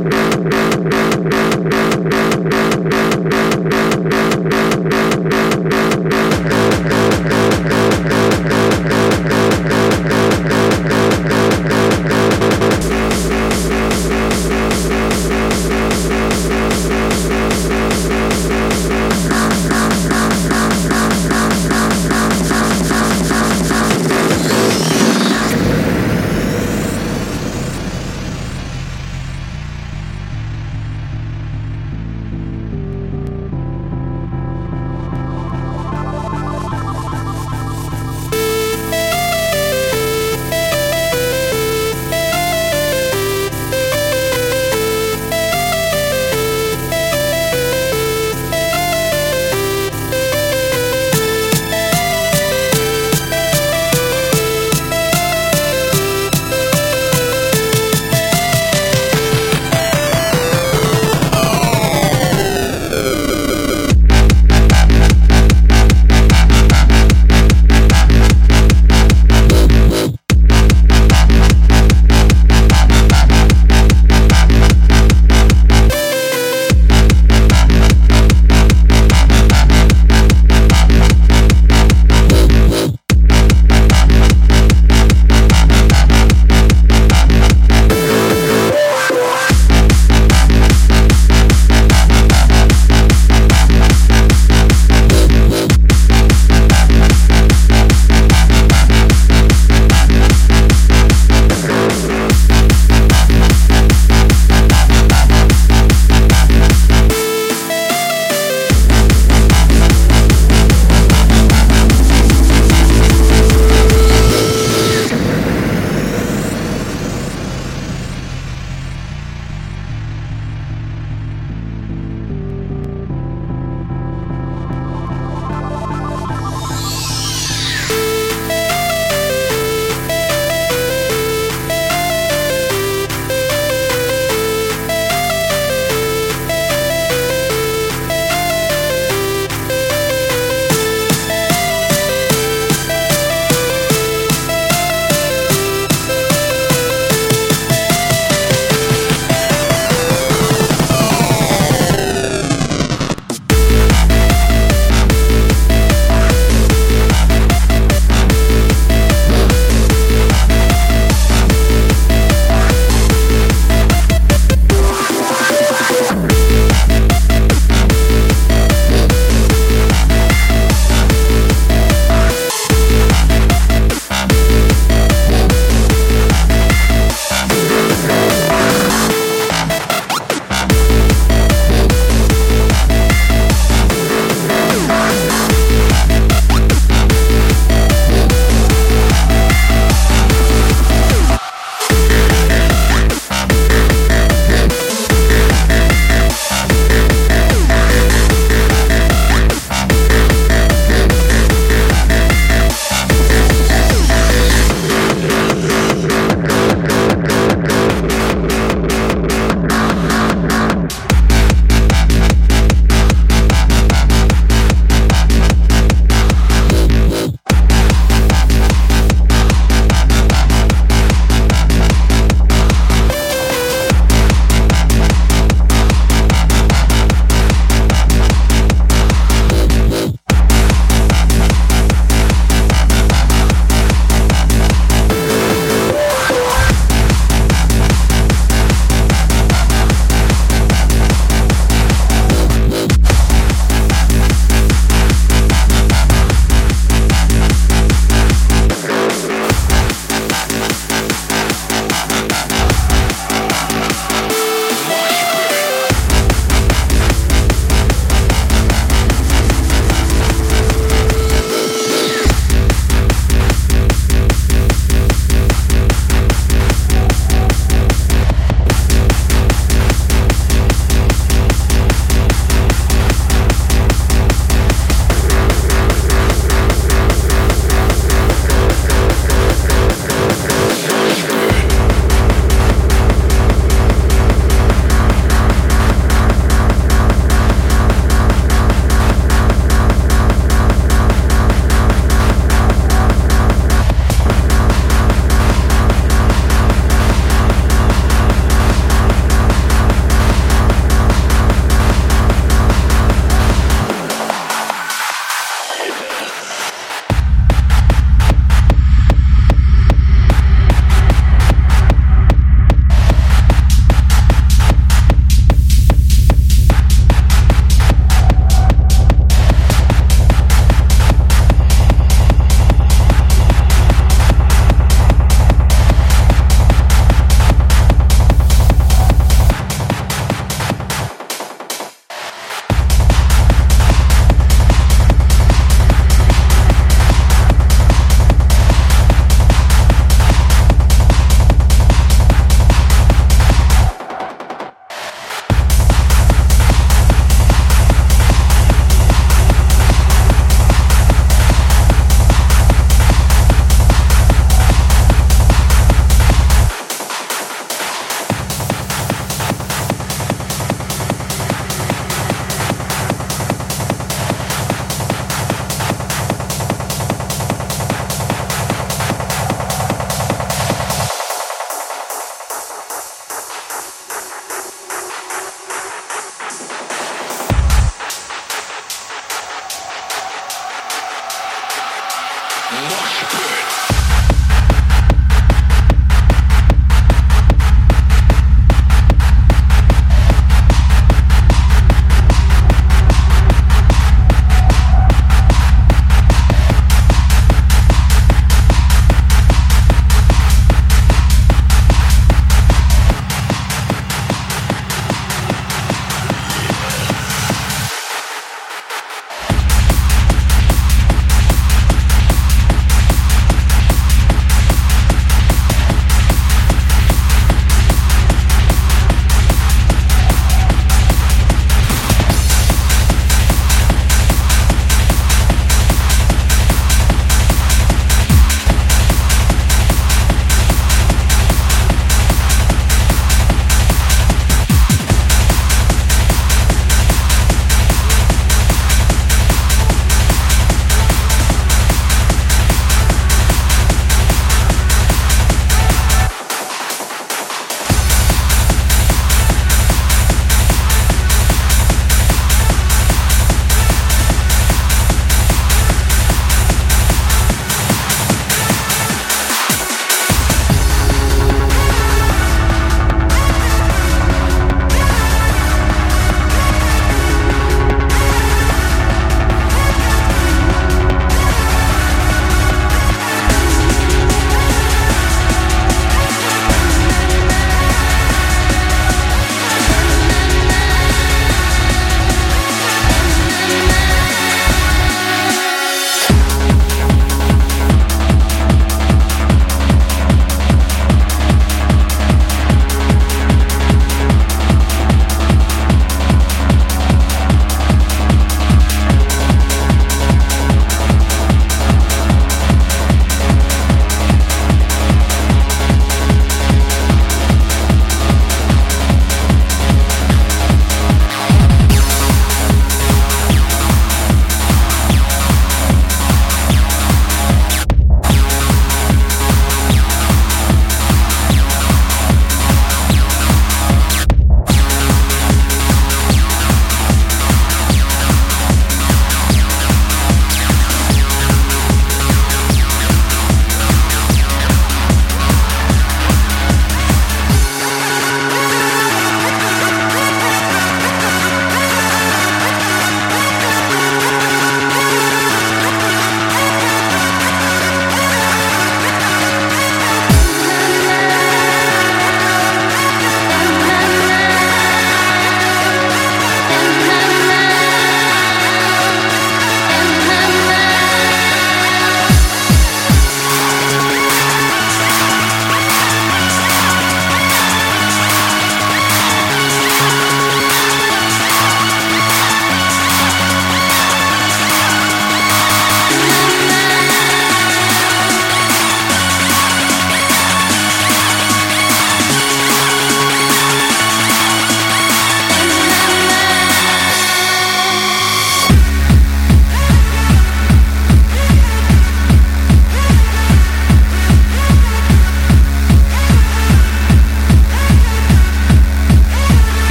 Yeah, yeah, yeah, yeah, yeah.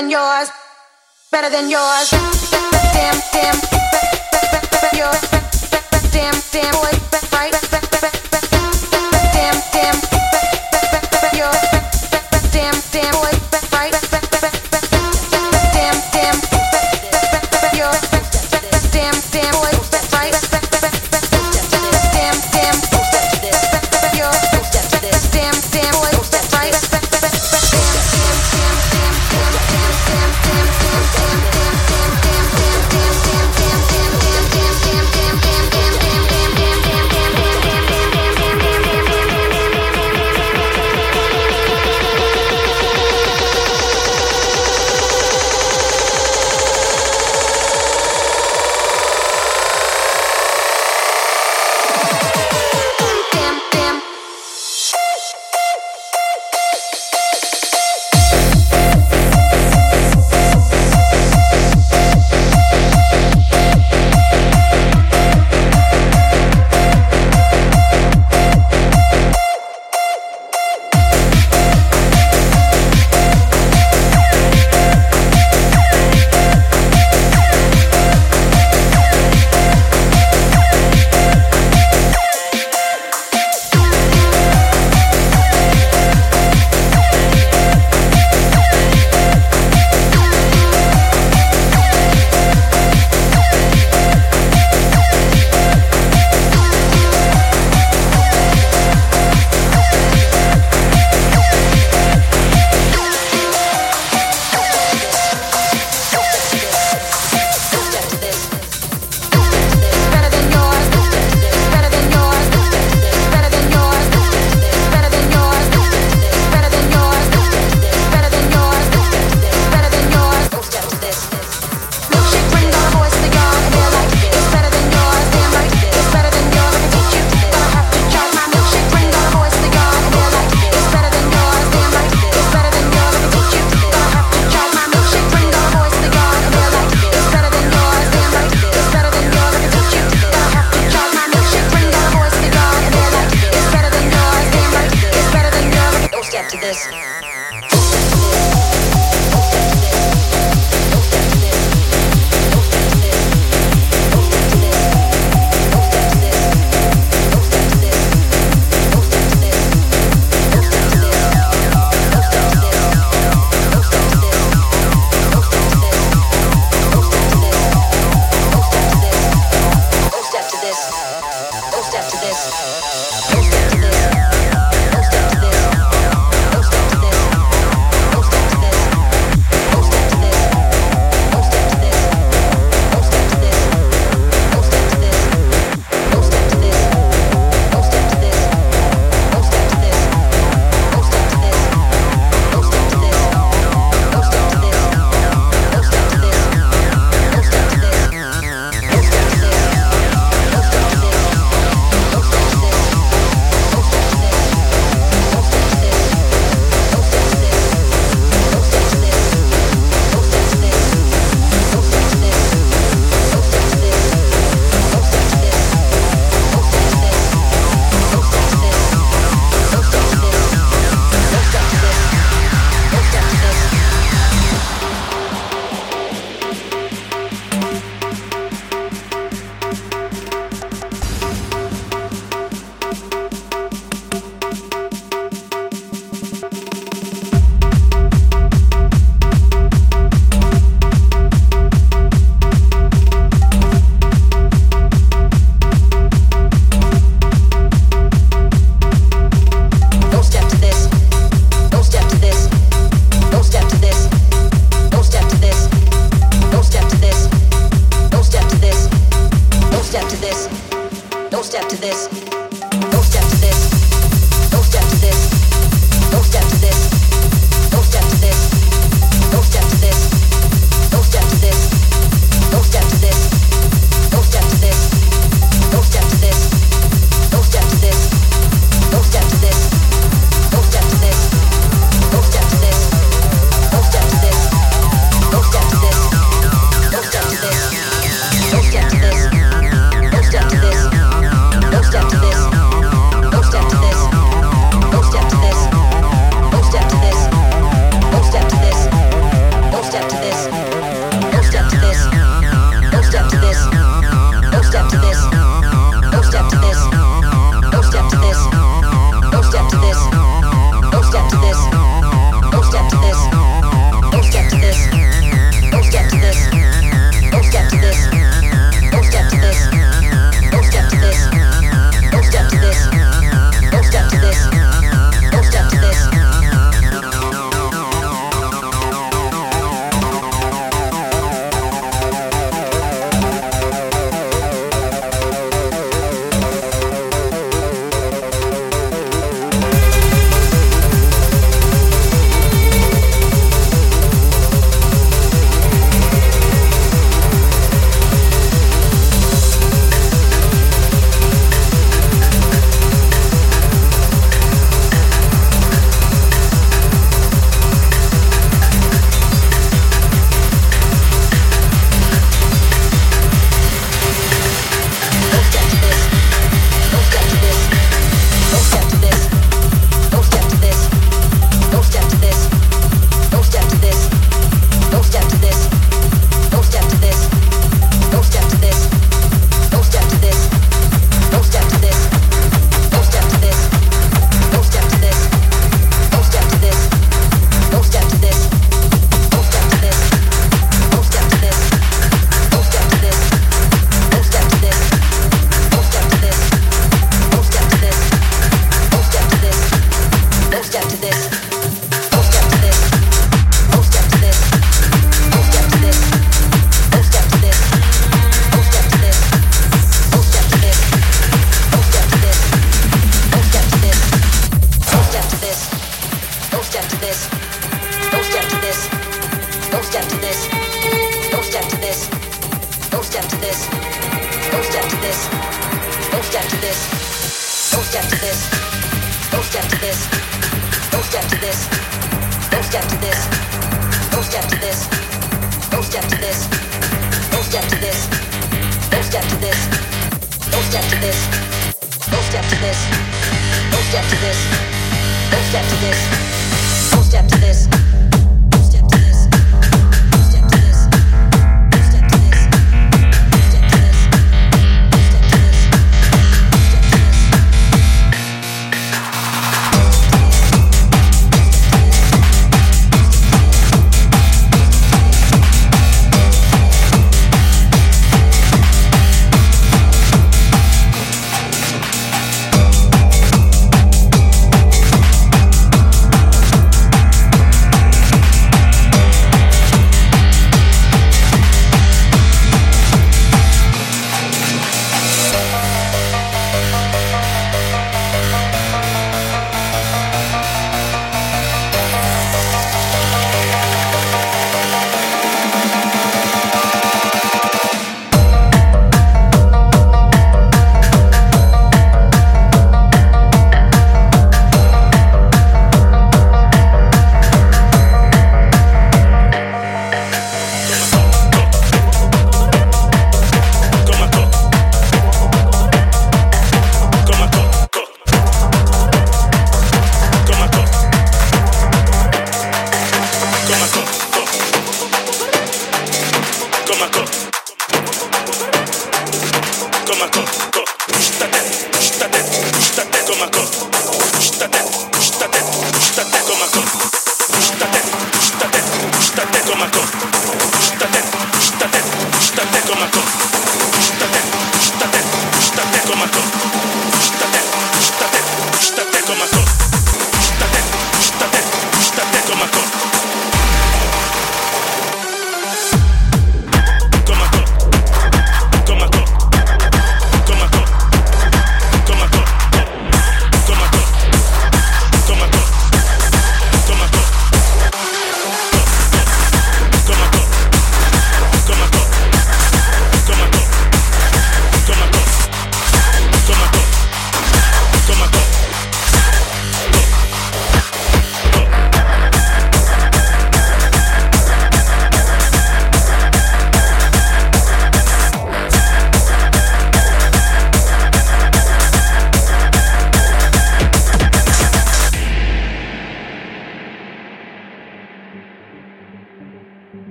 than yours, better than yours. Damn, damn, damn, damn, boy.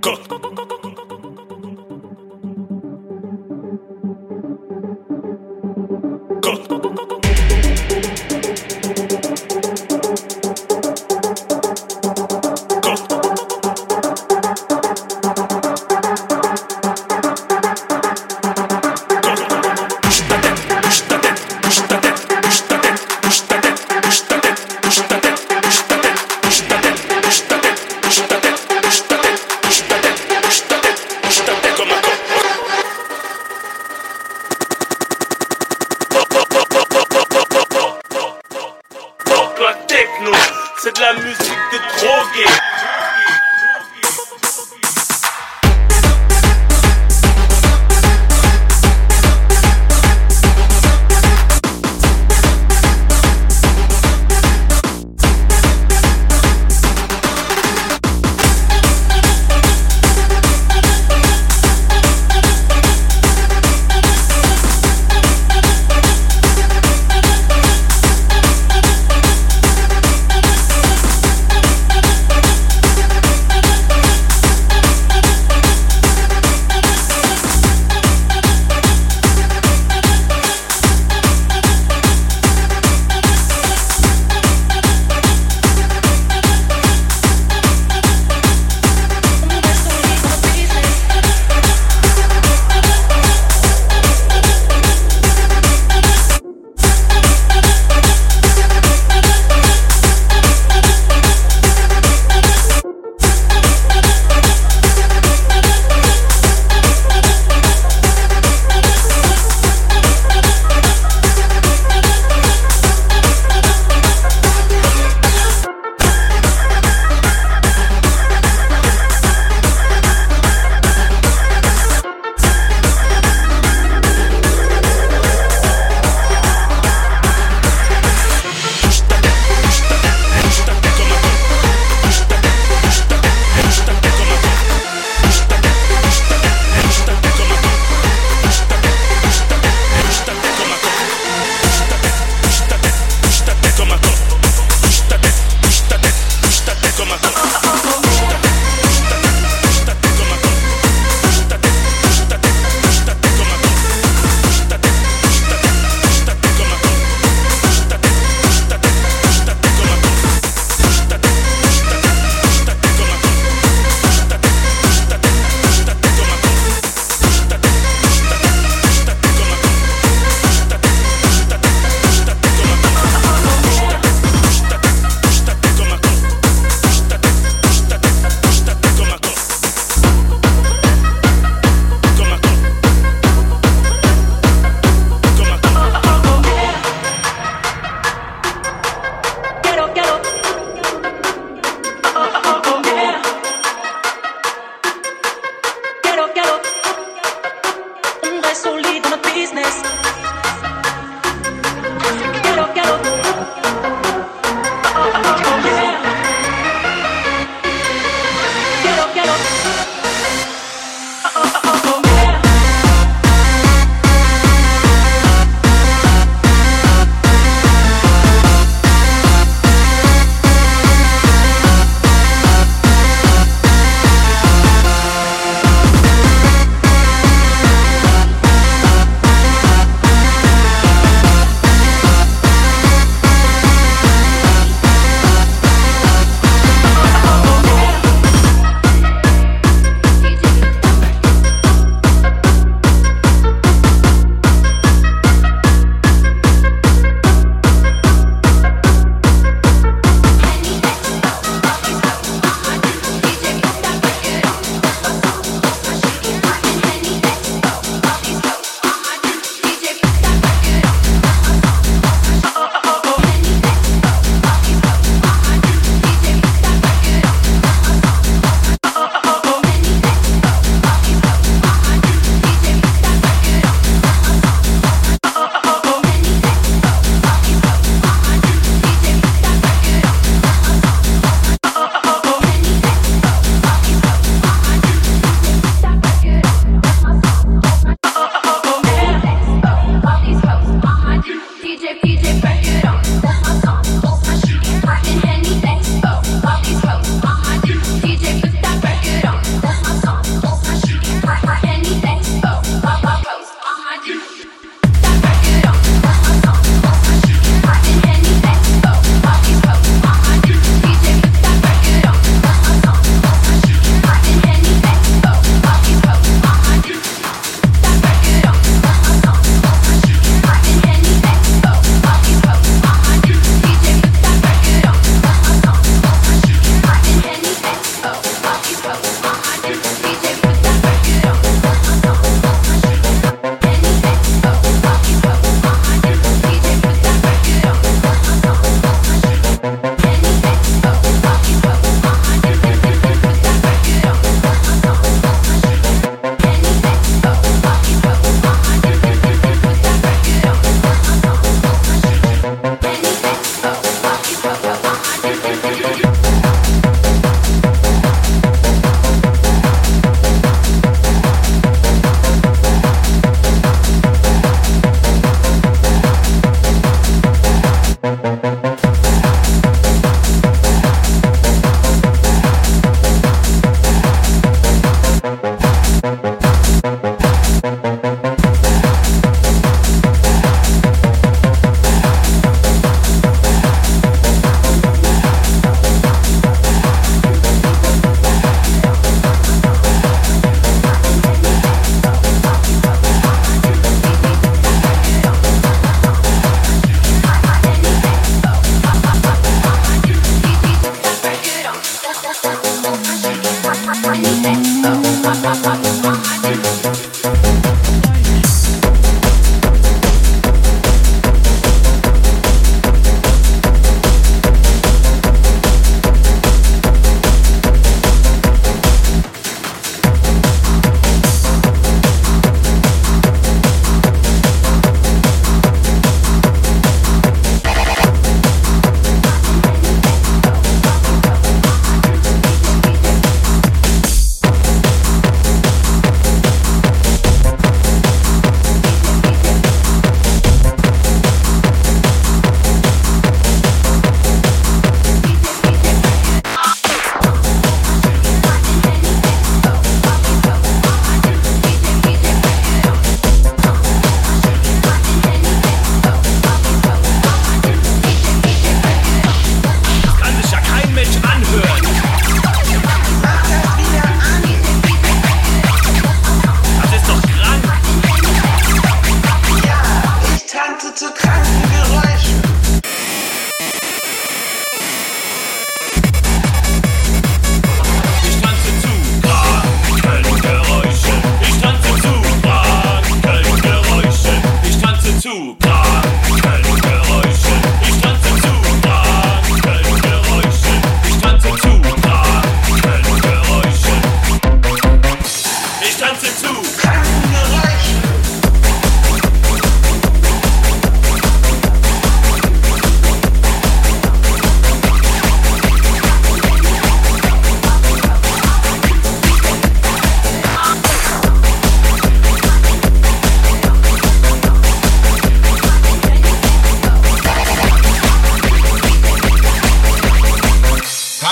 か。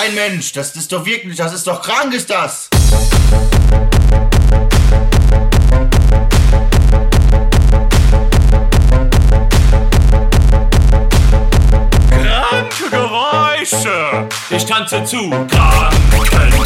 Nein, Mensch, das ist doch wirklich, das ist doch krank, ist das! Kranke Geräusche! Ich tanze zu kranken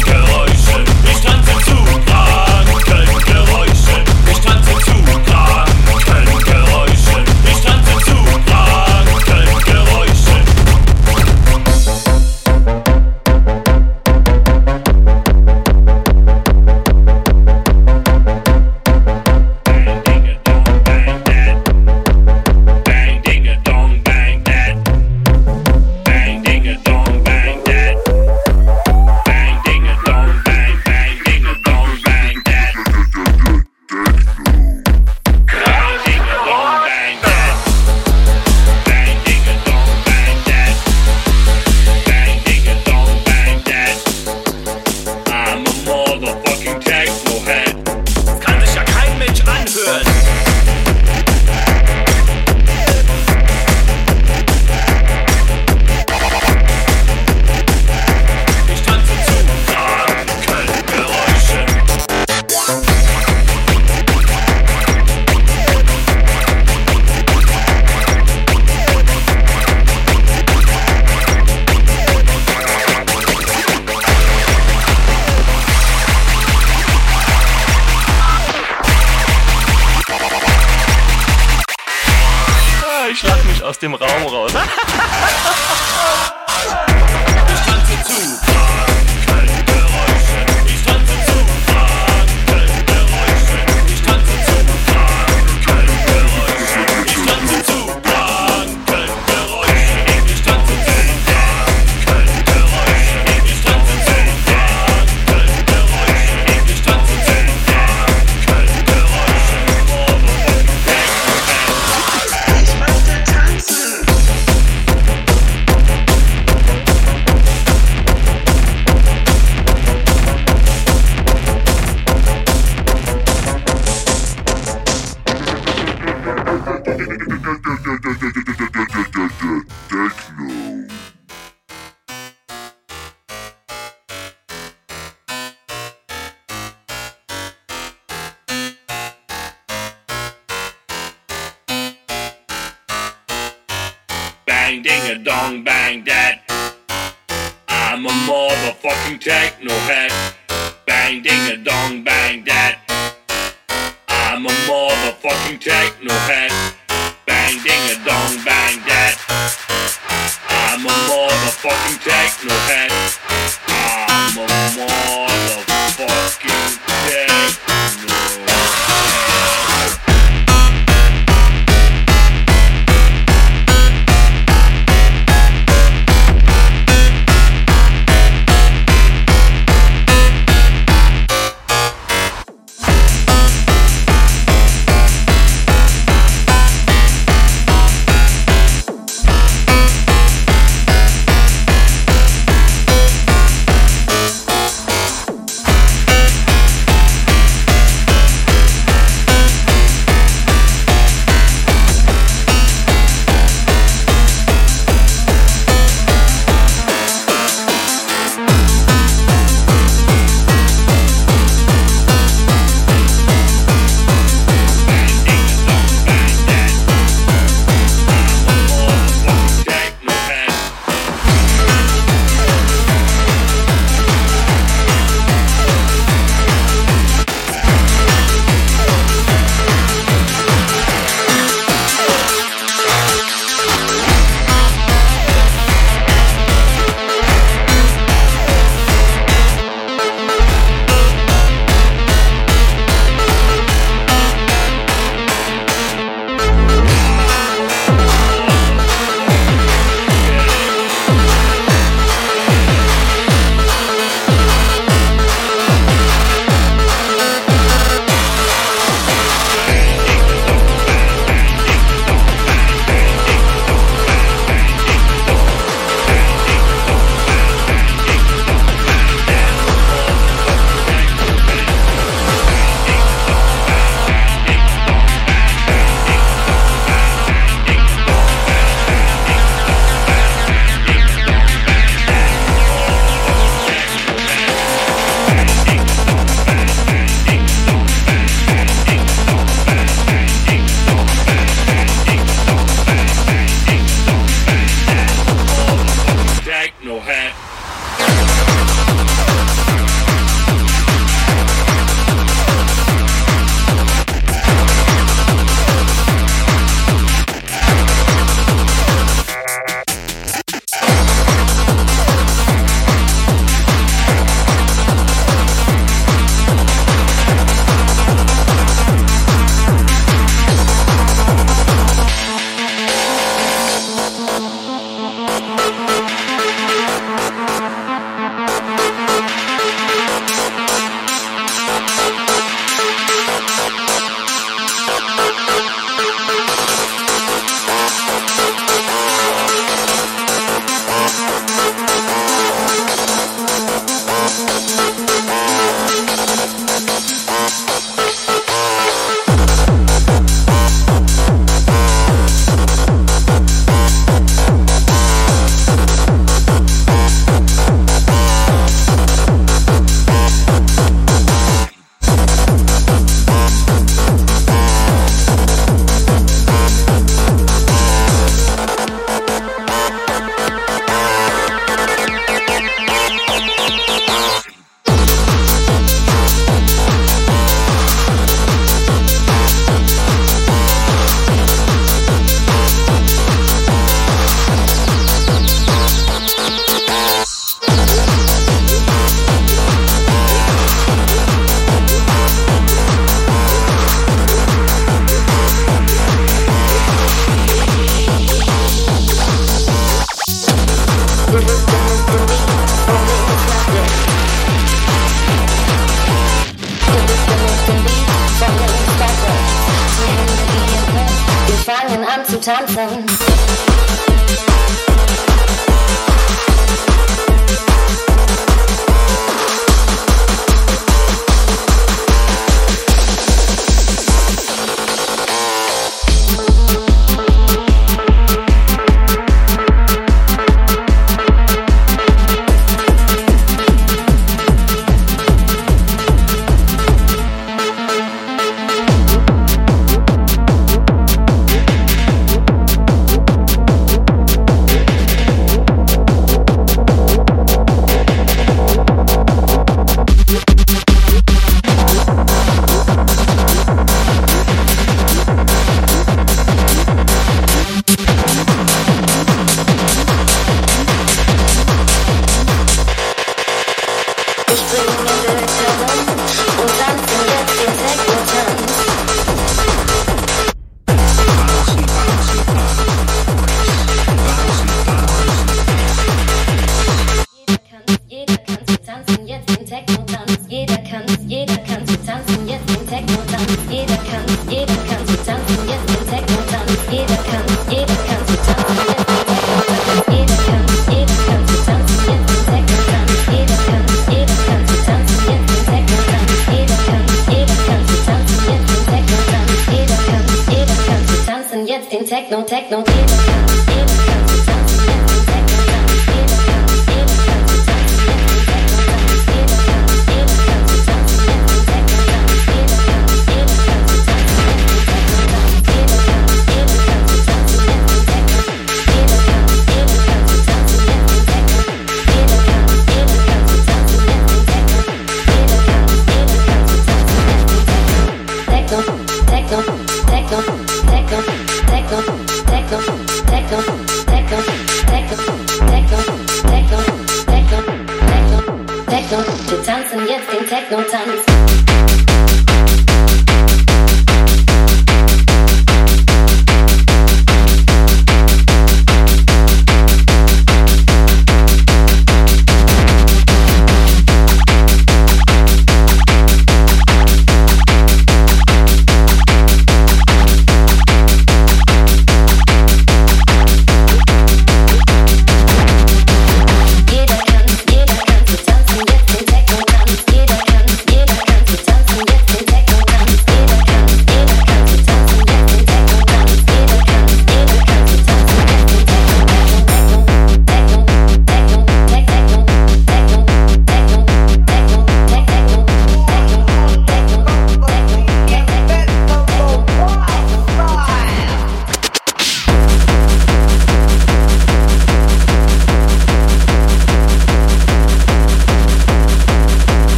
it comes, it comes.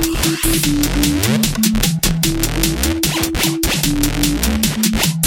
Thank you.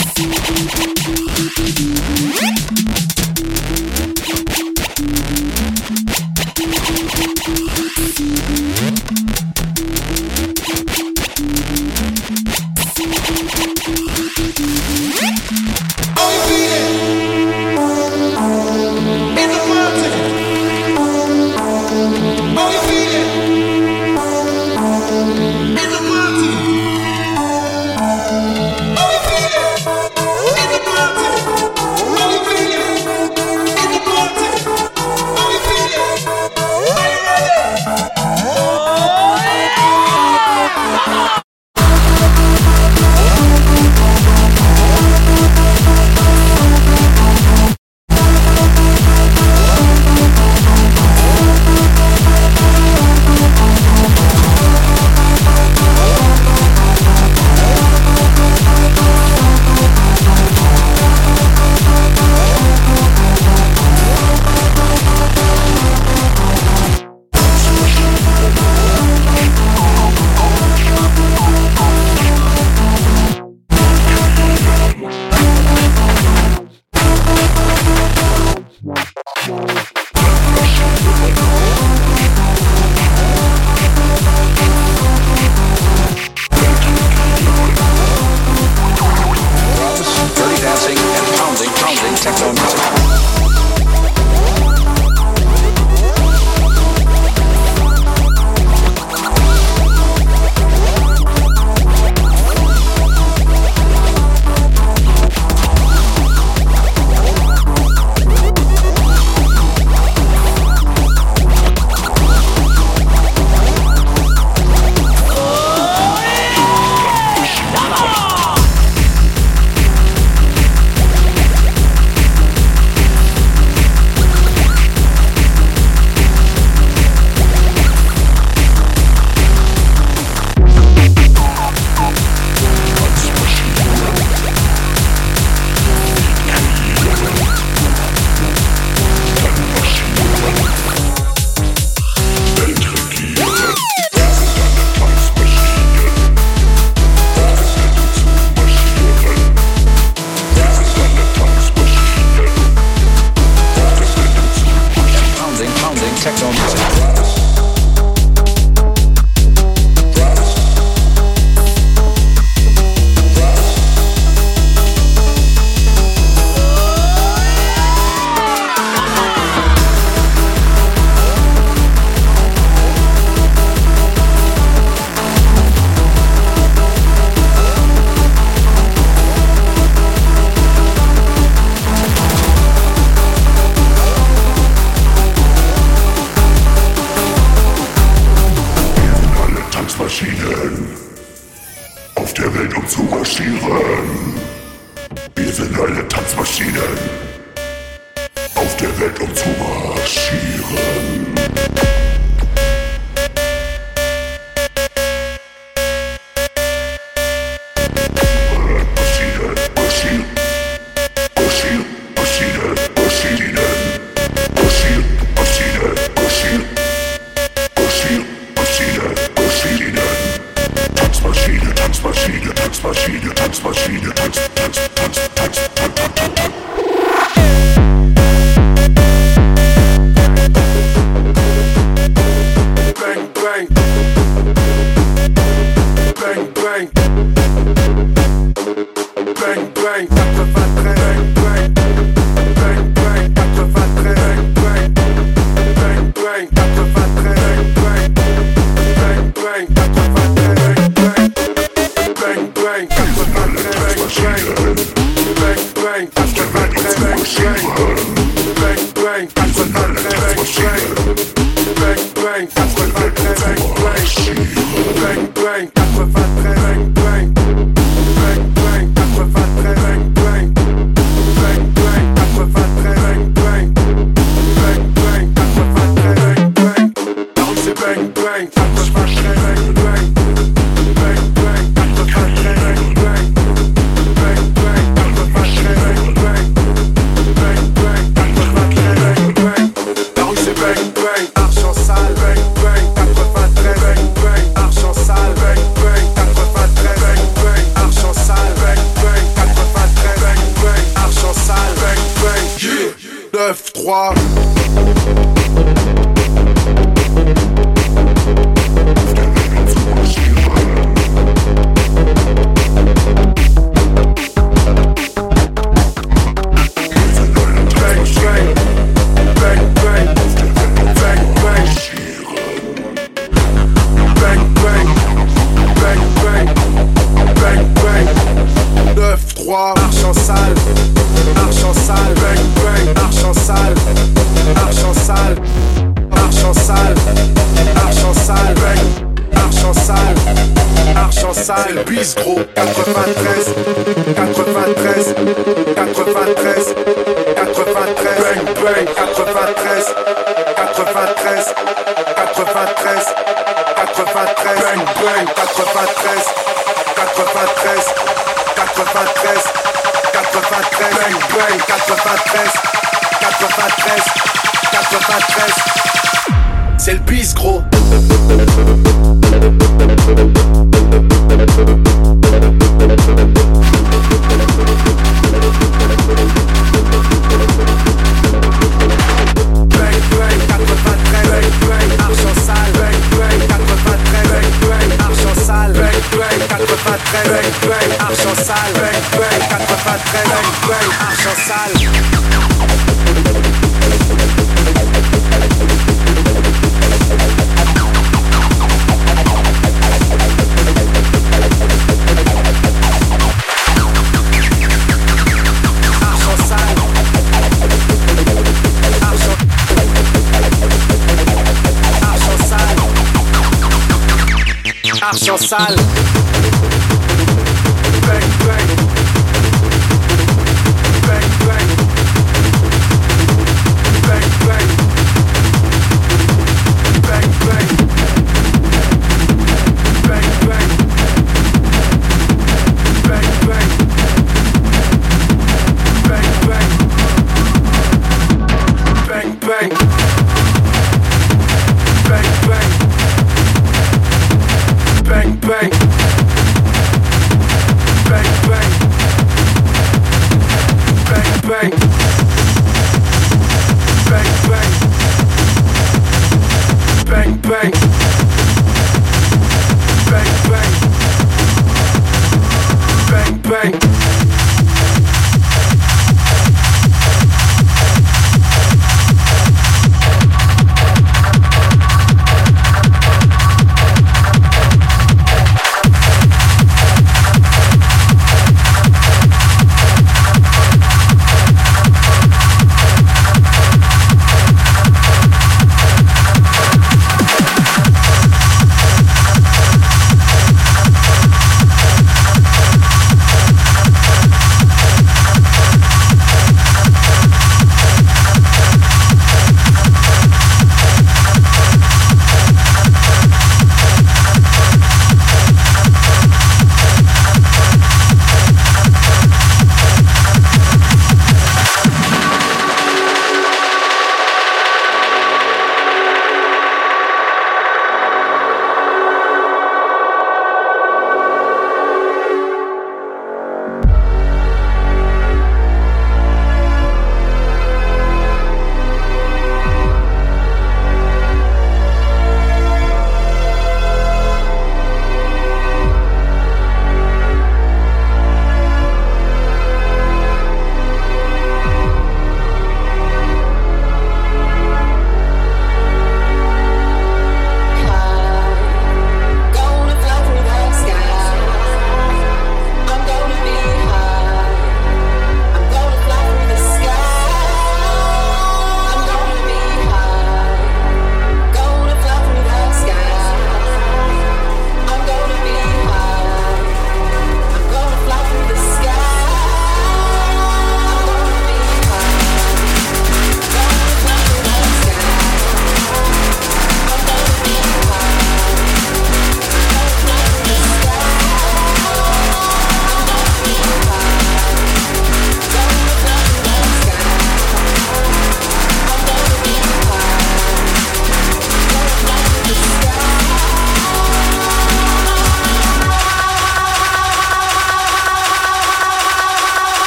sal.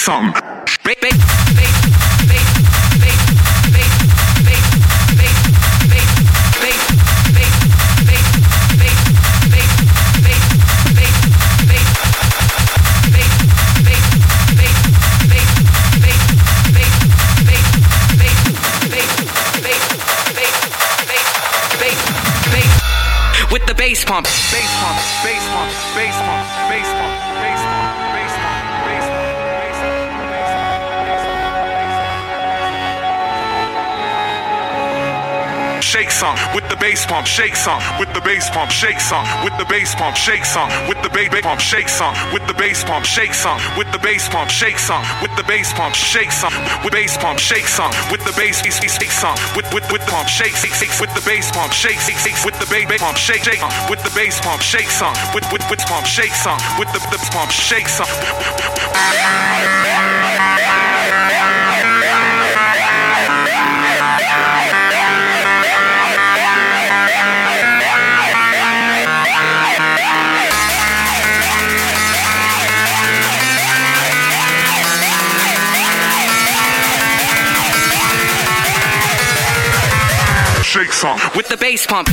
some. Some with the bass pump, shake some with the bass pump, shake some with the bass pump, shake some with the bass pump, shake some with the bass pump, shake some with the bass pump, shake some with the bass pump, shake some with bass pump, shake some with the bass shake some with with with pump, shake six six with the bass pump, shake six six with the bass pump, shake shake with the bass pump, shake some with with with pump, shake some with the the pump, shake some. With the bass pump.